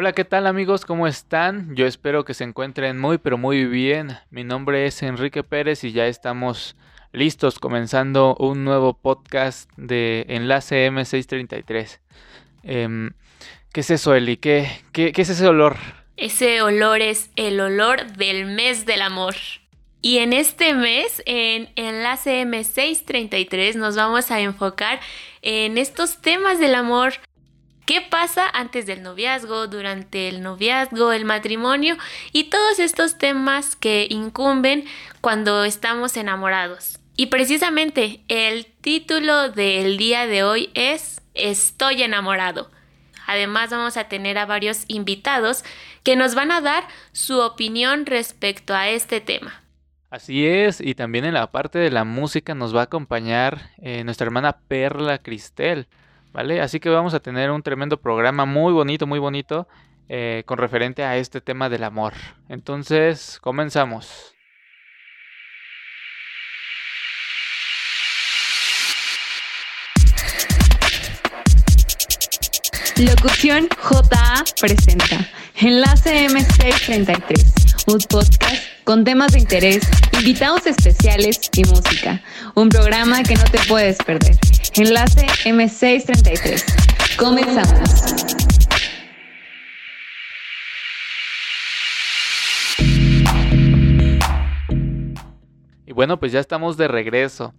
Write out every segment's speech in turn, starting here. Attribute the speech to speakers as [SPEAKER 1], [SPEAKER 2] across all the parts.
[SPEAKER 1] Hola, ¿qué tal amigos? ¿Cómo están? Yo espero que se encuentren muy pero muy bien. Mi nombre es Enrique Pérez y ya estamos listos comenzando un nuevo podcast de Enlace M633. Em, ¿Qué es eso, Eli? ¿Qué, es ese olor?
[SPEAKER 2] Ese olor es el olor del mes del amor. Y en este mes, en Enlace M633, nos vamos a enfocar en estos temas del amor. ¿Qué pasa antes del noviazgo, durante el noviazgo, el matrimonio y todos estos temas que incumben cuando estamos enamorados? Y precisamente el título del día de hoy es Estoy enamorado. Además vamos a tener a varios invitados que nos van a dar su opinión respecto a este tema.
[SPEAKER 1] Así es, y también en la parte de la música nos va a acompañar eh, nuestra hermana Perla Cristel, ¿vale? Así que vamos a tener un tremendo programa muy bonito, muy bonito, eh, con referente a este tema del amor. Entonces, comenzamos.
[SPEAKER 3] Locución JA presenta Enlace M633, un podcast con temas de interés, invitados especiales y música. Un programa que no te puedes perder. Enlace M633. Comenzamos.
[SPEAKER 1] Y bueno, pues ya estamos de regreso.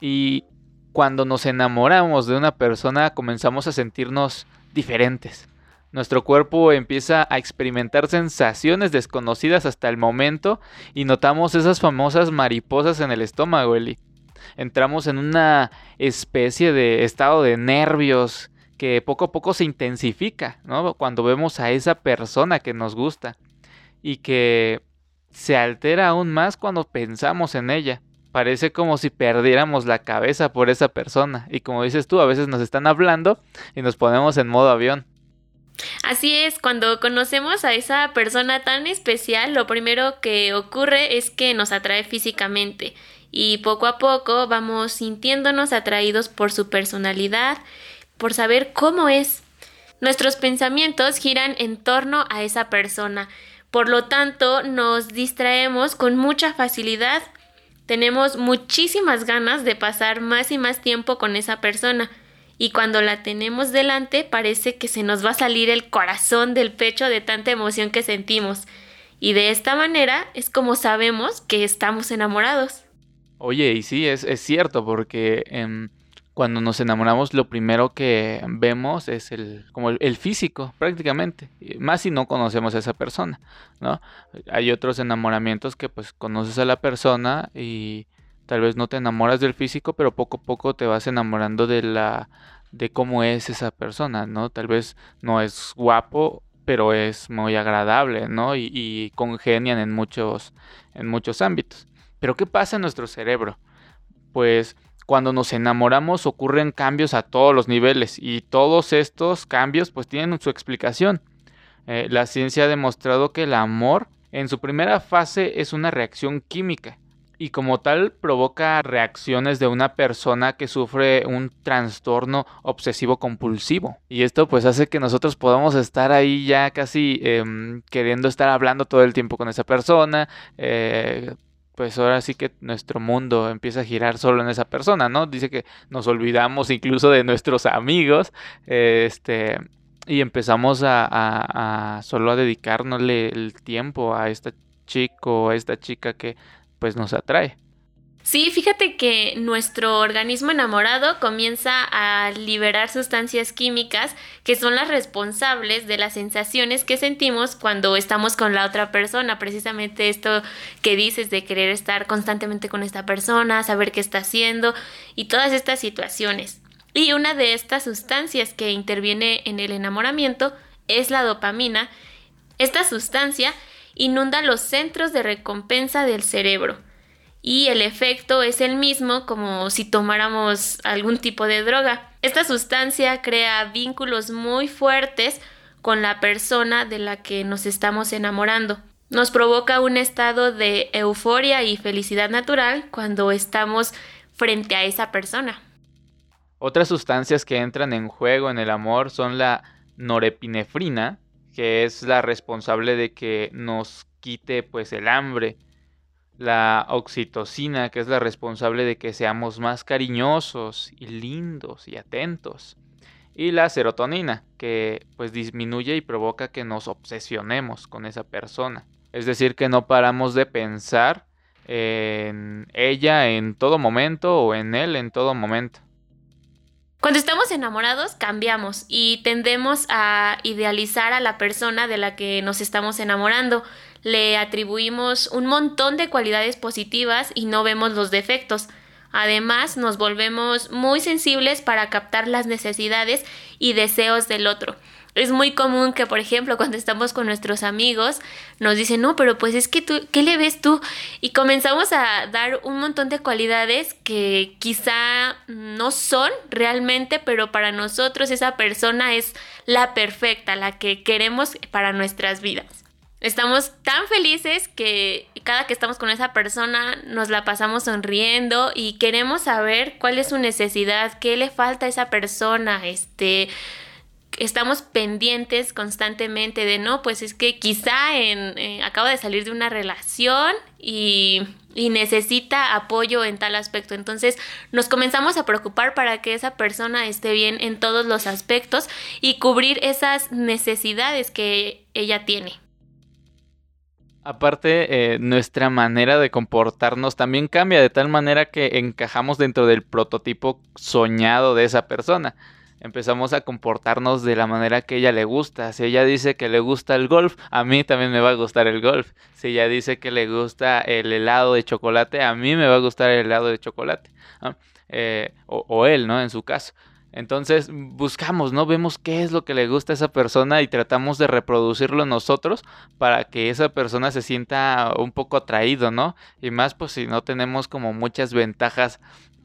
[SPEAKER 1] Y cuando nos enamoramos de una persona comenzamos a sentirnos diferentes. Nuestro cuerpo empieza a experimentar sensaciones desconocidas hasta el momento y notamos esas famosas mariposas en el estómago, Eli. Entramos en una especie de estado de nervios que poco a poco se intensifica, ¿no? Cuando vemos a esa persona que nos gusta y que se altera aún más cuando pensamos en ella. Parece como si perdiéramos la cabeza por esa persona. Y como dices tú, a veces nos están hablando y nos ponemos en modo avión.
[SPEAKER 2] Así es, cuando conocemos a esa persona tan especial, lo primero que ocurre es que nos atrae físicamente y poco a poco vamos sintiéndonos atraídos por su personalidad, por saber cómo es. Nuestros pensamientos giran en torno a esa persona, por lo tanto nos distraemos con mucha facilidad tenemos muchísimas ganas de pasar más y más tiempo con esa persona y cuando la tenemos delante parece que se nos va a salir el corazón del pecho de tanta emoción que sentimos. Y de esta manera es como sabemos que estamos enamorados.
[SPEAKER 1] Oye, y sí, es, es cierto, porque em, cuando nos enamoramos lo primero que vemos es el como el, físico prácticamente más si no conocemos a esa persona no hay otros enamoramientos que pues conoces a la persona y tal vez no te enamoras del físico pero poco a poco te vas enamorando de la de cómo es esa persona no tal vez no es guapo pero es muy agradable no y, congenian en muchos en muchos ámbitos. Pero qué pasa en nuestro cerebro pues cuando nos enamoramos ocurren cambios a todos los niveles y todos estos cambios pues tienen su explicación. Eh, la ciencia ha demostrado que el amor en su primera fase es una reacción química y como tal provoca reacciones de una persona que sufre un trastorno obsesivo compulsivo y esto pues hace que nosotros podamos estar ahí ya casi em, queriendo estar hablando todo el tiempo con esa persona eh, pues ahora sí que nuestro mundo empieza a girar solo en esa persona, ¿no? Dice que nos olvidamos incluso de nuestros amigos, este, y empezamos a, a, solo a dedicarnosle el tiempo a este chico, a esta chica que pues nos atrae.
[SPEAKER 2] Sí, fíjate que nuestro organismo enamorado comienza a liberar sustancias químicas que son las responsables de las sensaciones que sentimos cuando estamos con la otra persona. Precisamente esto que dices de querer estar constantemente con esta persona, saber qué está haciendo y todas estas situaciones. Y una de estas sustancias que interviene en el enamoramiento es la dopamina. Esta sustancia inunda los centros de recompensa del cerebro y el efecto es el mismo como si tomáramos algún tipo de droga. Esta sustancia crea vínculos muy fuertes con la persona de la que nos estamos enamorando. Nos provoca un estado de euforia y felicidad natural cuando estamos frente a esa persona.
[SPEAKER 1] Otras sustancias que entran en juego en el amor son la norepinefrina, que es la responsable de que nos quite pues el hambre, la oxitocina, que es la responsable de que seamos más cariñosos y lindos y atentos, y la serotonina, que pues disminuye y provoca que nos obsesionemos con esa persona. Es decir, que no paramos de pensar en ella en todo momento o en él en todo momento.
[SPEAKER 2] Cuando estamos enamorados cambiamos y tendemos a idealizar a la persona de la que nos estamos enamorando. Le atribuimos un montón de cualidades positivas y no vemos los defectos. Además, nos volvemos muy sensibles para captar las necesidades y deseos del otro. Es muy común que, por ejemplo, cuando estamos con nuestros amigos, nos dicen, no, pero pues es que tú, ¿qué le ves tú? Y comenzamos a dar un montón de cualidades que quizá no son realmente, pero para nosotros esa persona es la perfecta, la que queremos para nuestras vidas. Estamos tan felices que cada que estamos con esa persona nos la pasamos sonriendo y queremos saber cuál es su necesidad, qué le falta a esa persona, este, estamos pendientes constantemente de no, pues es que quizá eh, acaba de salir de una relación y, y, necesita apoyo en tal aspecto. Entonces nos comenzamos a preocupar para que esa persona esté bien en todos los aspectos y cubrir esas necesidades que ella tiene.
[SPEAKER 1] Aparte, eh, nuestra manera de comportarnos también cambia de tal manera que encajamos dentro del prototipo soñado de esa persona empezamos a comportarnos de la manera que ella le gusta. Si ella dice que le gusta el golf, a mí también me va a gustar el golf. Si ella dice que le gusta el helado de chocolate, a mí me va a gustar el helado de chocolate. Eh, o, él, ¿no? En su caso. Entonces buscamos, ¿no? Vemos qué es lo que le gusta a esa persona y tratamos de reproducirlo nosotros para que esa persona se sienta un poco atraído, ¿no? Y más pues si no tenemos como muchas ventajas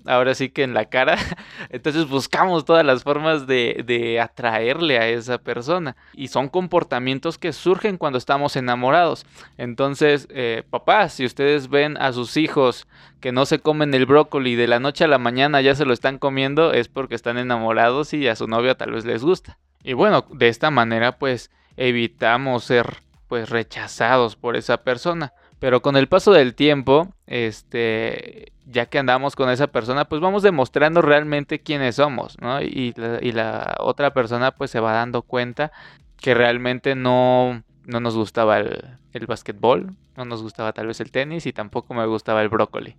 [SPEAKER 1] ahora sí que en la cara. Entonces buscamos todas las formas de, de, atraerle a esa persona. Y son comportamientos que surgen cuando estamos enamorados. Entonces, eh, papás, si ustedes ven a sus hijos que no se comen el brócoli de la noche a la mañana ya se lo están comiendo, es porque están enamorados y a su novia tal vez les gusta. Y bueno, de esta manera pues evitamos ser pues rechazados por esa persona. Pero con el paso del tiempo, este, ya que andamos con esa persona, pues vamos demostrando realmente quiénes somos, ¿no? Y la, otra persona pues se va dando cuenta que realmente no, no nos gustaba el, el básquetbol, no nos gustaba tal vez el tenis y tampoco me gustaba el brócoli.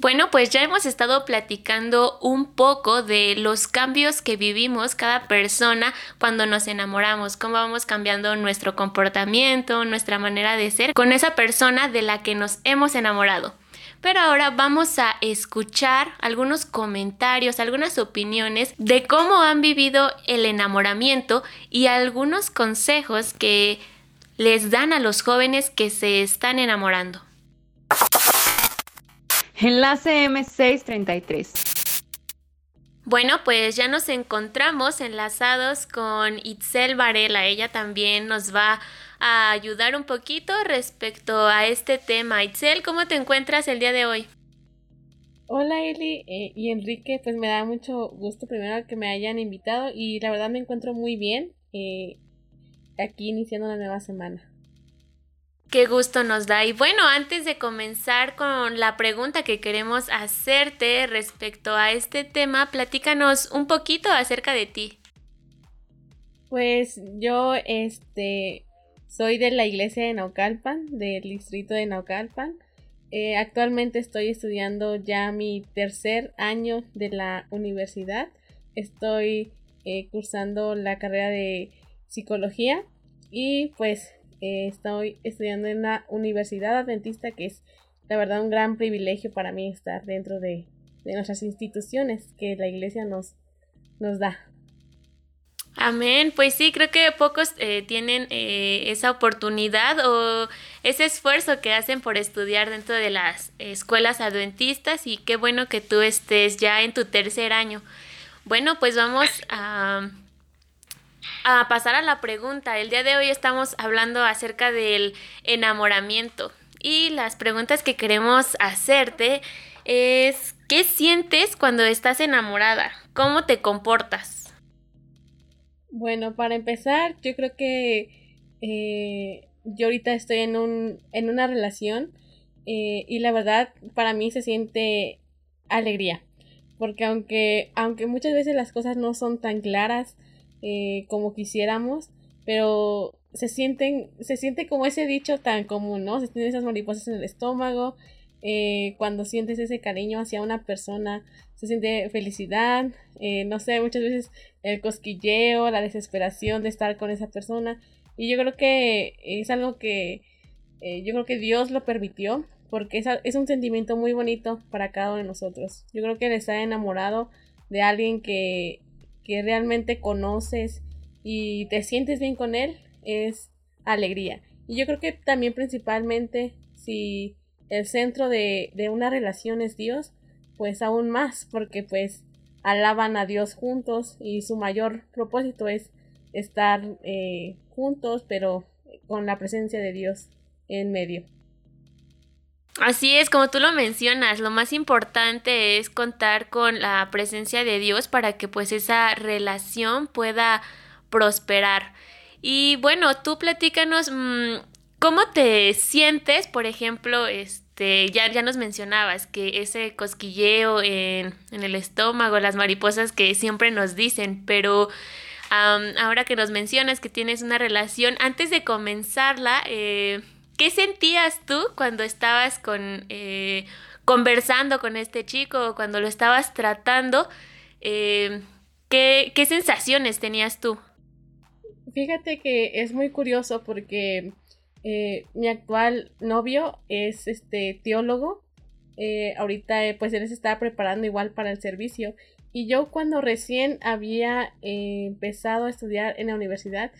[SPEAKER 2] Bueno, pues ya hemos estado platicando un poco de los cambios que vivimos cada persona cuando nos enamoramos, cómo vamos cambiando nuestro comportamiento, nuestra manera de ser con esa persona de la que nos hemos enamorado. Pero ahora vamos a escuchar algunos comentarios, algunas opiniones de cómo han vivido el enamoramiento y algunos consejos que les dan a los jóvenes que se están enamorando.
[SPEAKER 3] Enlace M633.
[SPEAKER 2] Bueno, pues ya nos encontramos enlazados con Itzel Varela. Ella también nos va a ayudar un poquito respecto a este tema. Itzel, ¿cómo te encuentras el día de hoy?
[SPEAKER 4] Hola Eli eh, y Enrique, pues me da mucho gusto primero que me hayan invitado y la verdad me encuentro muy bien eh, aquí iniciando una nueva semana.
[SPEAKER 2] Qué gusto nos da. Y bueno, antes de comenzar con la pregunta que queremos hacerte respecto a este tema, platícanos un poquito acerca de ti.
[SPEAKER 4] Pues yo, este, soy de la iglesia de Naucalpan, del distrito de Naucalpan. Eh, actualmente estoy estudiando ya mi tercer año de la universidad. Estoy eh, cursando la carrera de psicología y pues eh, estoy estudiando en la Universidad Adventista, que es la verdad un gran privilegio para mí estar dentro de, nuestras instituciones que la iglesia nos, nos da.
[SPEAKER 2] Amén, pues sí, creo que pocos eh, tienen eh, esa oportunidad o ese esfuerzo que hacen por estudiar dentro de las escuelas adventistas y qué bueno que tú estés ya en tu tercer año. Bueno, pues vamos a a pasar a la pregunta. El día de hoy estamos hablando acerca del enamoramiento y las preguntas que queremos hacerte es ¿qué sientes cuando estás enamorada? ¿Cómo te comportas?
[SPEAKER 4] Bueno, para empezar, yo creo que eh, yo ahorita estoy en, un, en una relación eh, y la verdad para mí se siente alegría. Porque aunque, aunque muchas veces las cosas no son tan claras eh, como quisiéramos, pero se sienten, se siente como ese dicho tan común, ¿no? Se tienen esas mariposas en el estómago, eh, cuando sientes ese cariño hacia una persona, se siente felicidad, no sé, muchas veces el cosquilleo, la desesperación de estar con esa persona. Y yo creo que es algo que yo creo que Dios lo permitió porque es, es un sentimiento muy bonito para cada uno de nosotros. Yo creo que el estar enamorado de alguien que, que realmente conoces y te sientes bien con él es alegría. Y yo creo que también principalmente si el centro de, de una relación es Dios, pues aún más, porque pues alaban a Dios juntos y su mayor propósito es estar eh, juntos, pero con la presencia de Dios en medio.
[SPEAKER 2] Así es, como tú lo mencionas, lo más importante es contar con la presencia de Dios para que pues esa relación pueda prosperar. Y bueno, tú platícanos mm, cómo te sientes, por ejemplo, este, ya, ya nos mencionabas que ese cosquilleo en, en el estómago, las mariposas que siempre nos dicen, pero ahora que nos mencionas que tienes una relación, antes de comenzarla, eh, ¿Qué sentías tú cuando estabas con, eh, conversando con este chico, cuando lo estabas tratando? Eh, ¿qué, sensaciones tenías tú?
[SPEAKER 4] Fíjate que es muy curioso porque eh, mi actual novio es este teólogo. ahorita pues él se estaba preparando igual para el servicio. Y yo cuando recién había empezado a estudiar en la universidad,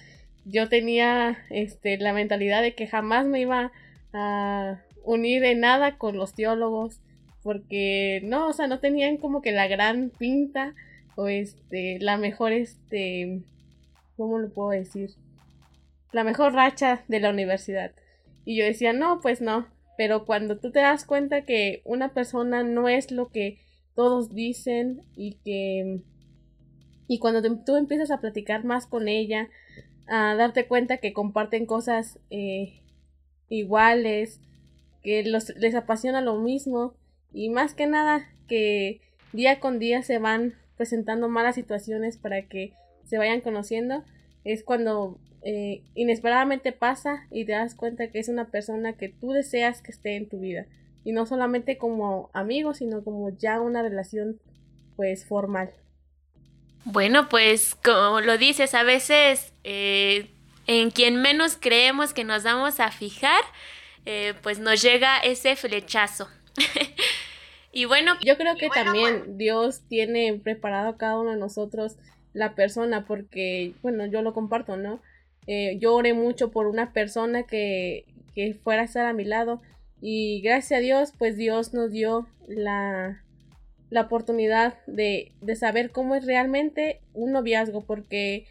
[SPEAKER 4] yo tenía este, la mentalidad de que jamás me iba a unir en nada con los teólogos, porque no, o sea, no tenían como que la gran pinta o este, la mejor, este, ¿cómo lo puedo decir? La mejor racha de la universidad. Y yo decía, no, pues no, pero cuando tú te das cuenta que una persona no es lo que todos dicen y que... Y cuando tú empiezas a platicar más con ella, a darte cuenta que comparten cosas eh, iguales, que los, les apasiona lo mismo y más que nada que día con día se van presentando malas situaciones para que se vayan conociendo, es cuando eh, inesperadamente pasa y te das cuenta que es una persona que tú deseas que esté en tu vida y no solamente como amigo sino como ya una relación pues formal.
[SPEAKER 2] Bueno, pues como lo dices, a veces eh, en quien menos creemos que nos vamos a fijar, eh, pues nos llega ese flechazo. y bueno,
[SPEAKER 4] yo creo que también Dios tiene preparado a cada uno de nosotros la persona, porque, bueno, yo lo comparto, ¿no? Eh, yo oré mucho por una persona que, que fuera a estar a mi lado y gracias a Dios, pues Dios nos dio la, la oportunidad de, de saber cómo es realmente un noviazgo, porque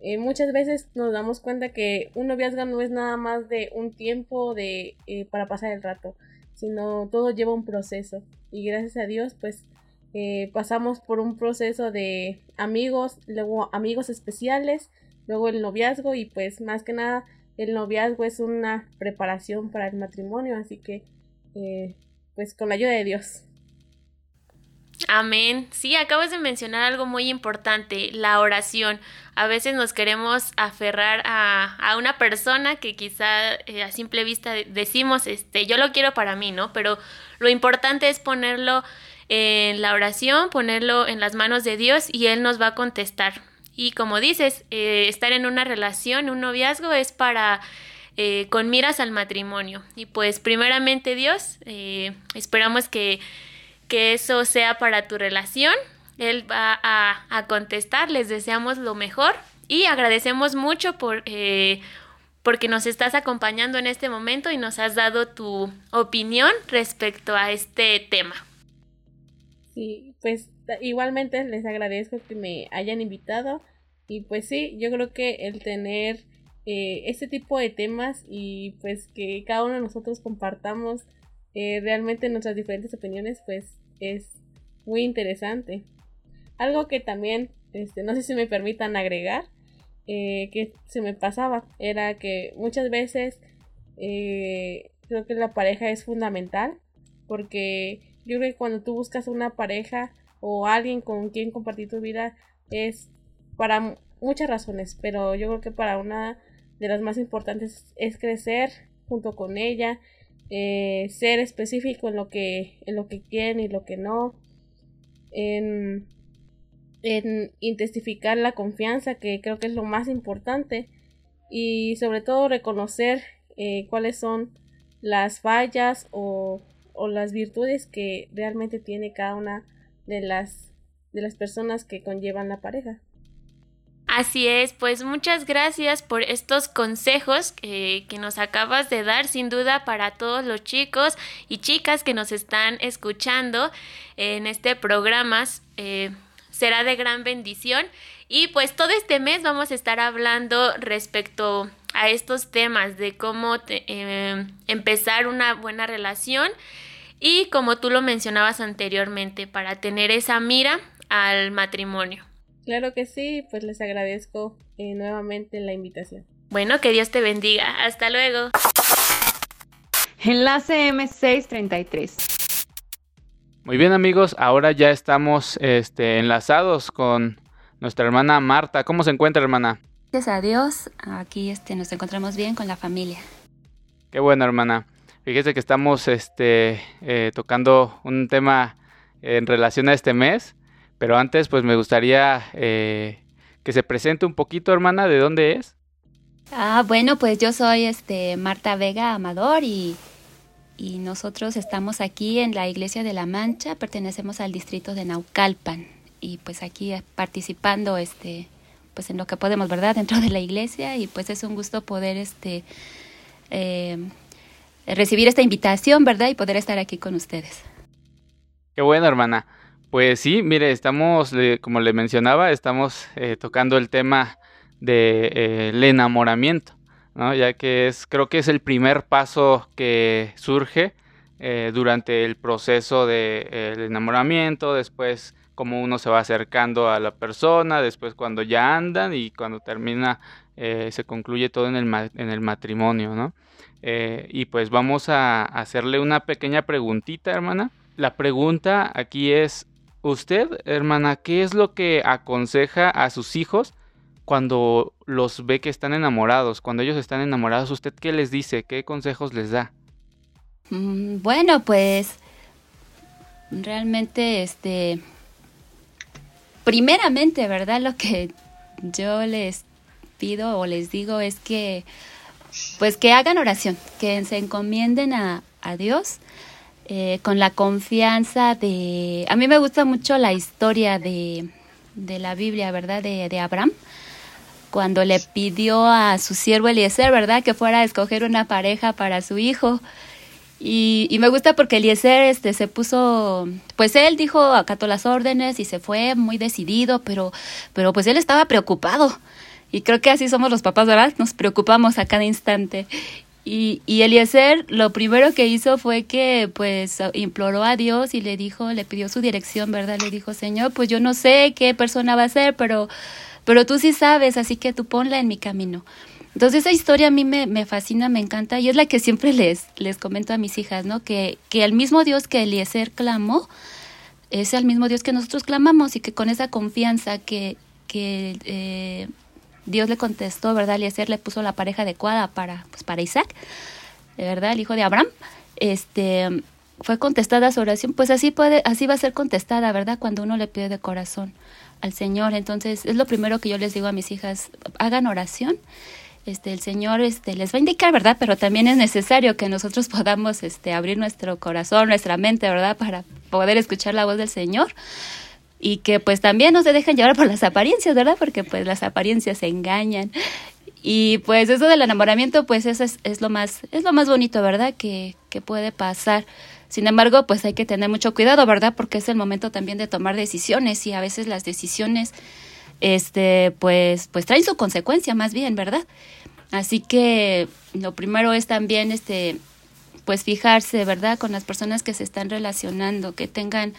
[SPEAKER 4] eh, muchas veces nos damos cuenta que un noviazgo no es nada más de un tiempo de, eh, para pasar el rato, sino todo lleva un proceso. Y gracias a Dios, pues eh, pasamos por un proceso de amigos, luego amigos especiales, luego el noviazgo y pues más que nada el noviazgo es una preparación para el matrimonio, así que pues con la ayuda de Dios.
[SPEAKER 2] Amén. Sí, acabas de mencionar algo muy importante, la oración. A veces nos queremos aferrar a, a una persona que quizá eh, a simple vista decimos, este, yo lo quiero para mí, ¿no? Pero lo importante es ponerlo en la oración, ponerlo en las manos de Dios y Él nos va a contestar. Y como dices, eh, estar en una relación, un noviazgo es para eh, con miras al matrimonio. Y pues primeramente Dios, esperamos que que eso sea para tu relación. Él va a, contestar, les deseamos lo mejor y agradecemos mucho por, eh, porque nos estás acompañando en este momento y nos has dado tu opinión respecto a este tema.
[SPEAKER 4] Sí, pues igualmente les agradezco que me hayan invitado y pues sí, yo creo que el tener eh, este tipo de temas y pues que cada uno de nosotros compartamos eh, realmente nuestras diferentes opiniones, pues es muy interesante. Algo que también, este, no sé si me permitan agregar, eh, que se me pasaba era que muchas veces eh, creo que la pareja es fundamental porque yo creo que cuando tú buscas una pareja o alguien con quien compartir tu vida es para muchas razones, pero yo creo que para una de las más importantes es crecer junto con ella, eh, ser específico en lo que en lo que quieren y lo que no, en, en intensificar la confianza, que creo que es lo más importante, y sobre todo reconocer eh, cuáles son las fallas o, o las virtudes que realmente tiene cada una de las de las personas que conllevan la pareja.
[SPEAKER 2] Así es, pues muchas gracias por estos consejos que nos acabas de dar, sin duda para todos los chicos y chicas que nos están escuchando en este programa. Eh, será de gran bendición. Y pues todo este mes vamos a estar hablando respecto a estos temas de cómo eh, empezar una buena relación y como tú lo mencionabas anteriormente, para tener esa mira al matrimonio.
[SPEAKER 4] Claro que sí, pues les agradezco eh, nuevamente la invitación.
[SPEAKER 2] Bueno, que Dios te bendiga. Hasta luego.
[SPEAKER 3] Enlace M633.
[SPEAKER 1] Muy bien amigos, ahora ya estamos este, enlazados con nuestra hermana Marta. ¿Cómo se encuentra hermana?
[SPEAKER 5] Gracias a Dios, aquí este, nos encontramos bien con la familia.
[SPEAKER 1] Qué bueno hermana. Fíjese que estamos este, eh, tocando un tema en relación a este mes pero antes, pues me gustaría eh, que se presente un poquito, hermana, de dónde es.
[SPEAKER 5] Ah, bueno, pues yo soy este Marta Vega Amador y, y nosotros estamos aquí en la Iglesia de la Mancha, pertenecemos al distrito de Naucalpan y pues aquí participando este pues en lo que podemos, ¿verdad? Dentro de la iglesia y pues es un gusto poder este eh, recibir esta invitación, ¿verdad? Y poder estar aquí con ustedes.
[SPEAKER 1] Qué bueno, hermana. Pues sí, mire, estamos, como le mencionaba, estamos eh, tocando el tema del de, eh, enamoramiento, ¿no? ya que es, creo que es el primer paso que surge eh, durante el proceso del de, enamoramiento, después cómo uno se va acercando a la persona, después cuando ya andan y cuando termina, se concluye todo en el, en el matrimonio, ¿no? y pues vamos a hacerle una pequeña preguntita, hermana. La pregunta aquí es, Usted, hermana, ¿qué es lo que aconseja a sus hijos cuando los ve que están enamorados? Cuando ellos están enamorados, ¿usted qué les dice? ¿Qué consejos les da?
[SPEAKER 5] Mm, bueno, pues realmente, este, primeramente, ¿verdad? Lo que yo les pido o les digo es que, pues que hagan oración, que se encomienden a, a Dios eh, con la confianza de... A mí me gusta mucho la historia de, de la Biblia, ¿verdad? De, de, Abraham, cuando le pidió a su siervo Eliezer, ¿verdad? Que fuera a escoger una pareja para su hijo. Y, y, me gusta porque Eliezer este, se puso, pues él dijo, acató las órdenes y se fue muy decidido, pero, pero pues él estaba preocupado. Y creo que así somos los papás, ¿verdad? Nos preocupamos a cada instante. Y, y Eliezer lo primero que hizo fue que pues imploró a Dios y le dijo, le pidió su dirección, ¿verdad? Le dijo, Señor, pues yo no sé qué persona va a ser, pero, pero tú sí sabes, así que tú ponla en mi camino. Entonces esa historia a mí me, me fascina, me encanta y es la que siempre les, les comento a mis hijas, ¿no? Que, que el mismo Dios que Eliezer clamó es el mismo Dios que nosotros clamamos y que con esa confianza que, que eh, Dios le contestó, ¿verdad? Eliezer le puso la pareja adecuada para, pues, para Isaac, ¿verdad? El hijo de Abraham. Este, fue contestada su oración, pues así puede, así va a ser contestada, ¿verdad? Cuando uno le pide de corazón al Señor. Entonces, es lo primero que yo les digo a mis hijas, hagan oración. Este, el Señor este, les va a indicar, ¿verdad? Pero también es necesario que nosotros podamos este, abrir nuestro corazón, nuestra mente, ¿verdad? Para poder escuchar la voz del Señor y que pues también no se dejan llevar por las apariencias, ¿verdad? Porque pues las apariencias engañan. Y pues eso del enamoramiento, pues eso es, es lo más, es lo más bonito, ¿verdad? Que, que puede pasar. Sin embargo, pues hay que tener mucho cuidado, ¿verdad? Porque es el momento también de tomar decisiones y a veces las decisiones, este, pues, pues traen su consecuencia más bien, ¿verdad? Así que lo primero es también, este, pues fijarse, ¿verdad? Con las personas que se están relacionando, que tengan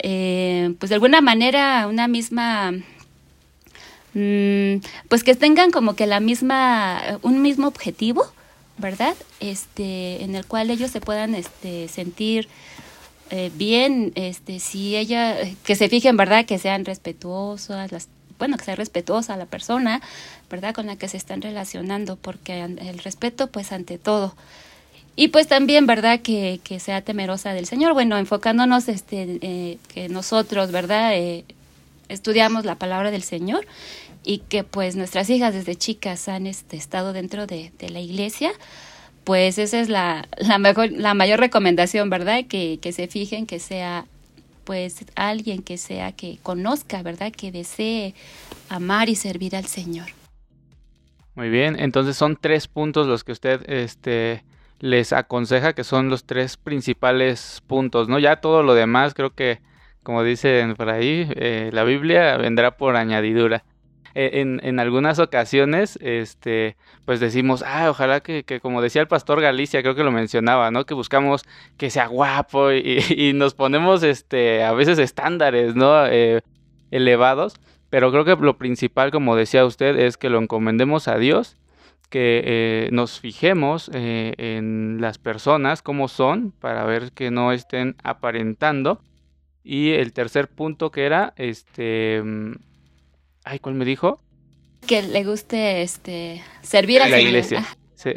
[SPEAKER 5] eh, pues de alguna manera una misma mm, pues que tengan como que la misma, un mismo objetivo, ¿verdad? Este, en el cual ellos se puedan este, sentir eh, bien, este, si ella, que se fijen, ¿verdad? Que sean respetuosas, las, bueno, que sea respetuosa la persona, ¿verdad? Con la que se están relacionando, porque el respeto, pues, ante todo. Y pues también, ¿verdad? Que, que sea temerosa del Señor. Bueno, enfocándonos, este, eh, que nosotros, ¿verdad? Eh, estudiamos la palabra del Señor y que pues nuestras hijas desde chicas han este, estado dentro de, de la iglesia, pues esa es la, la, mejor, la mayor recomendación, ¿verdad? Que, que se fijen que sea pues alguien que sea que conozca, ¿verdad? Que desee amar y servir al Señor.
[SPEAKER 1] Muy bien, entonces son tres puntos los que usted este, les aconseja, que son los tres principales puntos, ¿no? Ya todo lo demás creo que, como dicen por ahí, eh, la Biblia vendrá por añadidura. Eh, en, en, algunas ocasiones, este, pues decimos, ah, ojalá que, que, como decía el pastor Galicia, creo que lo mencionaba, ¿no? Que buscamos que sea guapo y, y nos ponemos, este, a veces estándares, ¿no? Eh, elevados, pero creo que lo principal, como decía usted, es que lo encomendemos a Dios, que eh, nos fijemos eh, en las personas, cómo son, para ver que no estén aparentando. Y el tercer punto que era, este, mm, Ay, ¿cuál me dijo?
[SPEAKER 5] Que le guste este servir a
[SPEAKER 1] la iglesia.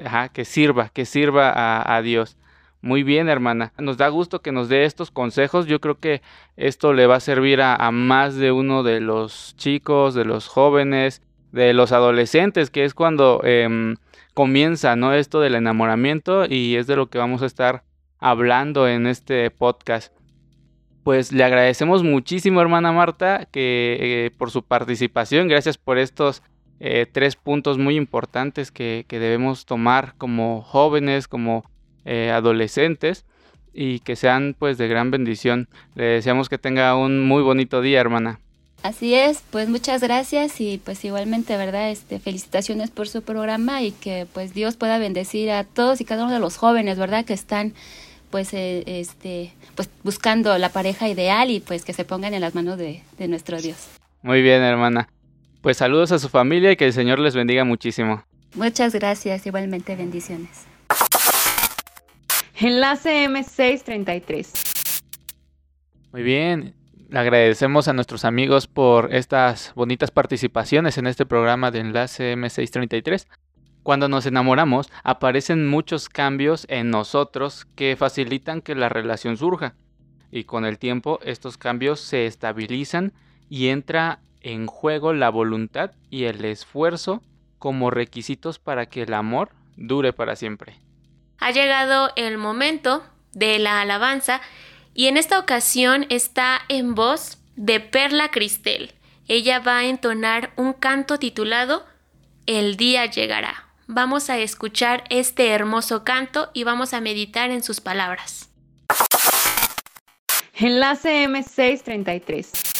[SPEAKER 1] Ajá, que sirva, que sirva a, a, Dios. Muy bien, hermana. Nos da gusto que nos dé estos consejos. Yo creo que esto le va a servir a, a más de uno de los chicos, de los jóvenes, de los adolescentes, que es cuando eh, comienza, ¿no? Esto del enamoramiento y es de lo que vamos a estar hablando en este podcast pues le agradecemos muchísimo, hermana Marta, que eh, por su participación. Gracias por estos eh, tres puntos muy importantes que, que, debemos tomar como jóvenes, como eh, adolescentes y que sean pues de gran bendición. Le deseamos que tenga un muy bonito día, hermana.
[SPEAKER 5] Así es, pues muchas gracias y pues igualmente, ¿verdad? Este, felicitaciones por su programa y que pues Dios pueda bendecir a todos y cada uno de los jóvenes, ¿verdad? Que están pues eh, este pues buscando la pareja ideal y pues que se pongan en las manos de, de nuestro Dios.
[SPEAKER 1] Muy bien, hermana. Pues saludos a su familia y que el Señor les bendiga muchísimo.
[SPEAKER 5] Muchas gracias, igualmente bendiciones.
[SPEAKER 3] Enlace M633.
[SPEAKER 1] Muy bien, le agradecemos a nuestros amigos por estas bonitas participaciones en este programa de Enlace M633. Cuando nos enamoramos, aparecen muchos cambios en nosotros que facilitan que la relación surja. Y con el tiempo estos cambios se estabilizan y entra en juego la voluntad y el esfuerzo como requisitos para que el amor dure para siempre.
[SPEAKER 2] Ha llegado el momento de la alabanza y en esta ocasión está en voz de Perla Cristel. Ella va a entonar un canto titulado El día llegará. Vamos a escuchar este hermoso canto y vamos a meditar en sus palabras.
[SPEAKER 3] Enlace M633.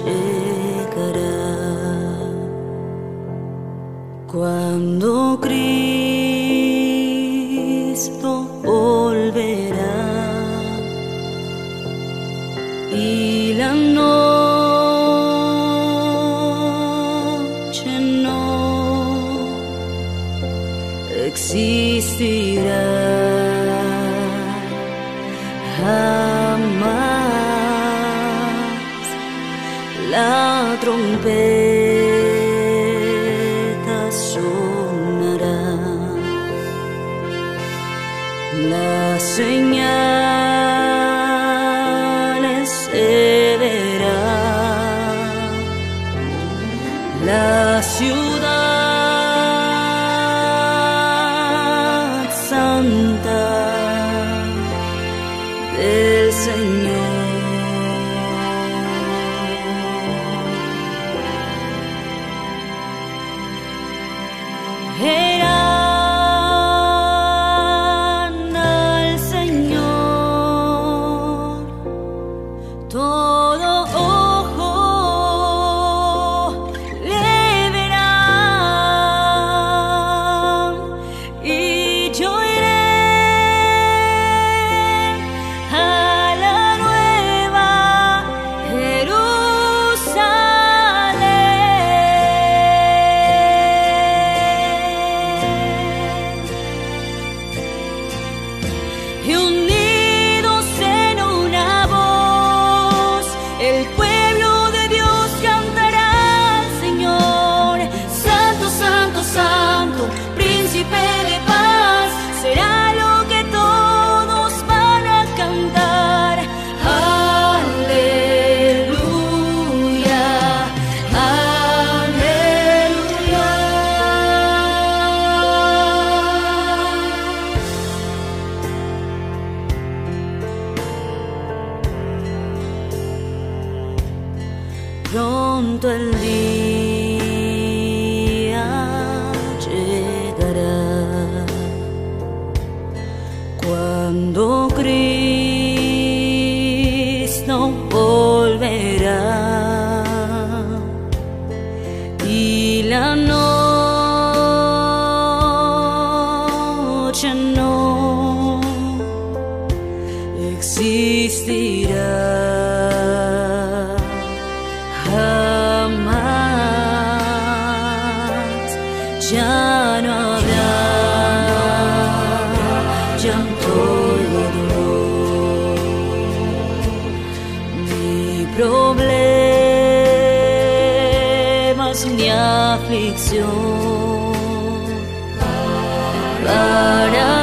[SPEAKER 6] Llegará cuando Cristo volverá y la noche no existirá es mi aflicción. Para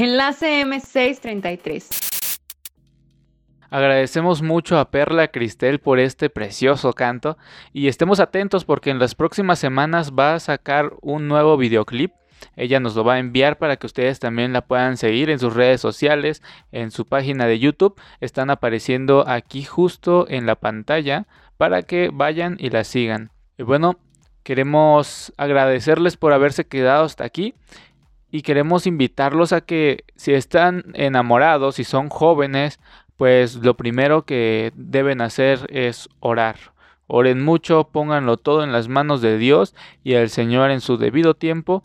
[SPEAKER 3] Enlace M633.
[SPEAKER 1] Agradecemos mucho a Perla Cristel por este precioso canto y estemos atentos porque en las próximas semanas va a sacar un nuevo videoclip. Ella nos lo va a enviar para que ustedes también la puedan seguir en sus redes sociales, en su página de YouTube. Están apareciendo aquí justo en la pantalla para que vayan y la sigan. Y bueno, queremos agradecerles por haberse quedado hasta aquí y queremos invitarlos a que si están enamorados, si son jóvenes, pues lo primero que deben hacer es orar. Oren mucho, pónganlo todo en las manos de Dios y el Señor en su debido tiempo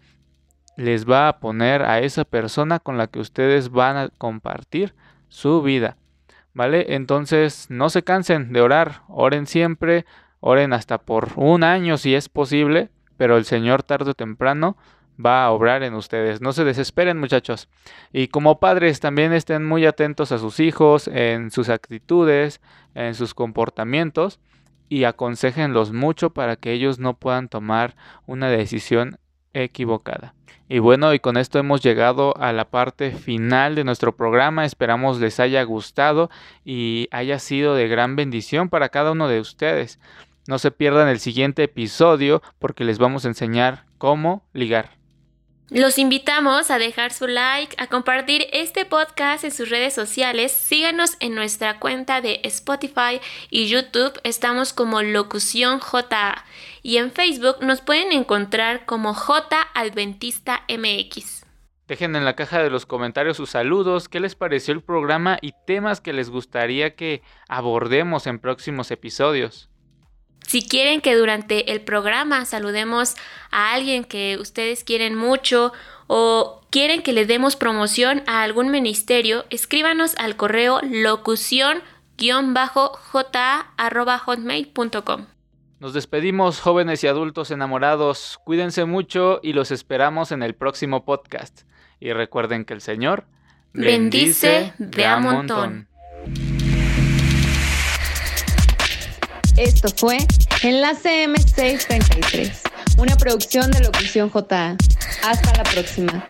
[SPEAKER 1] les va a poner a esa persona con la que ustedes van a compartir su vida. ¿Vale? Entonces no se cansen de orar, oren siempre, oren hasta por un año si es posible, pero el Señor tarde o temprano va a obrar en ustedes. No se desesperen muchachos. Y como padres también estén muy atentos a sus hijos, en sus actitudes, en sus comportamientos y aconsejenlos mucho para que ellos no puedan tomar una decisión equivocada. Y bueno, y con esto hemos llegado a la parte final de nuestro programa. Esperamos les haya gustado y haya sido de gran bendición para cada uno de ustedes. No se pierdan el siguiente episodio porque les vamos a enseñar cómo ligar.
[SPEAKER 2] Los invitamos a dejar su like, a compartir este podcast en sus redes sociales. Síganos en nuestra cuenta de Spotify y YouTube. Estamos como Locución JA. Y en Facebook nos pueden encontrar como J Adventista MX.
[SPEAKER 1] Dejen en la caja de los comentarios sus saludos, qué les pareció el programa y temas que les gustaría que abordemos en próximos episodios.
[SPEAKER 2] Si quieren que durante el programa saludemos a alguien que ustedes quieren mucho o quieren que les demos promoción a algún ministerio, escríbanos al correo locución-ja.hotmail.com.
[SPEAKER 1] Nos despedimos, jóvenes y adultos enamorados. Cuídense mucho y los esperamos en el próximo podcast. Y recuerden que el Señor
[SPEAKER 2] Bendice de a montón.
[SPEAKER 3] Esto fue Enlace M633, una producción de Locución JA. Hasta la próxima.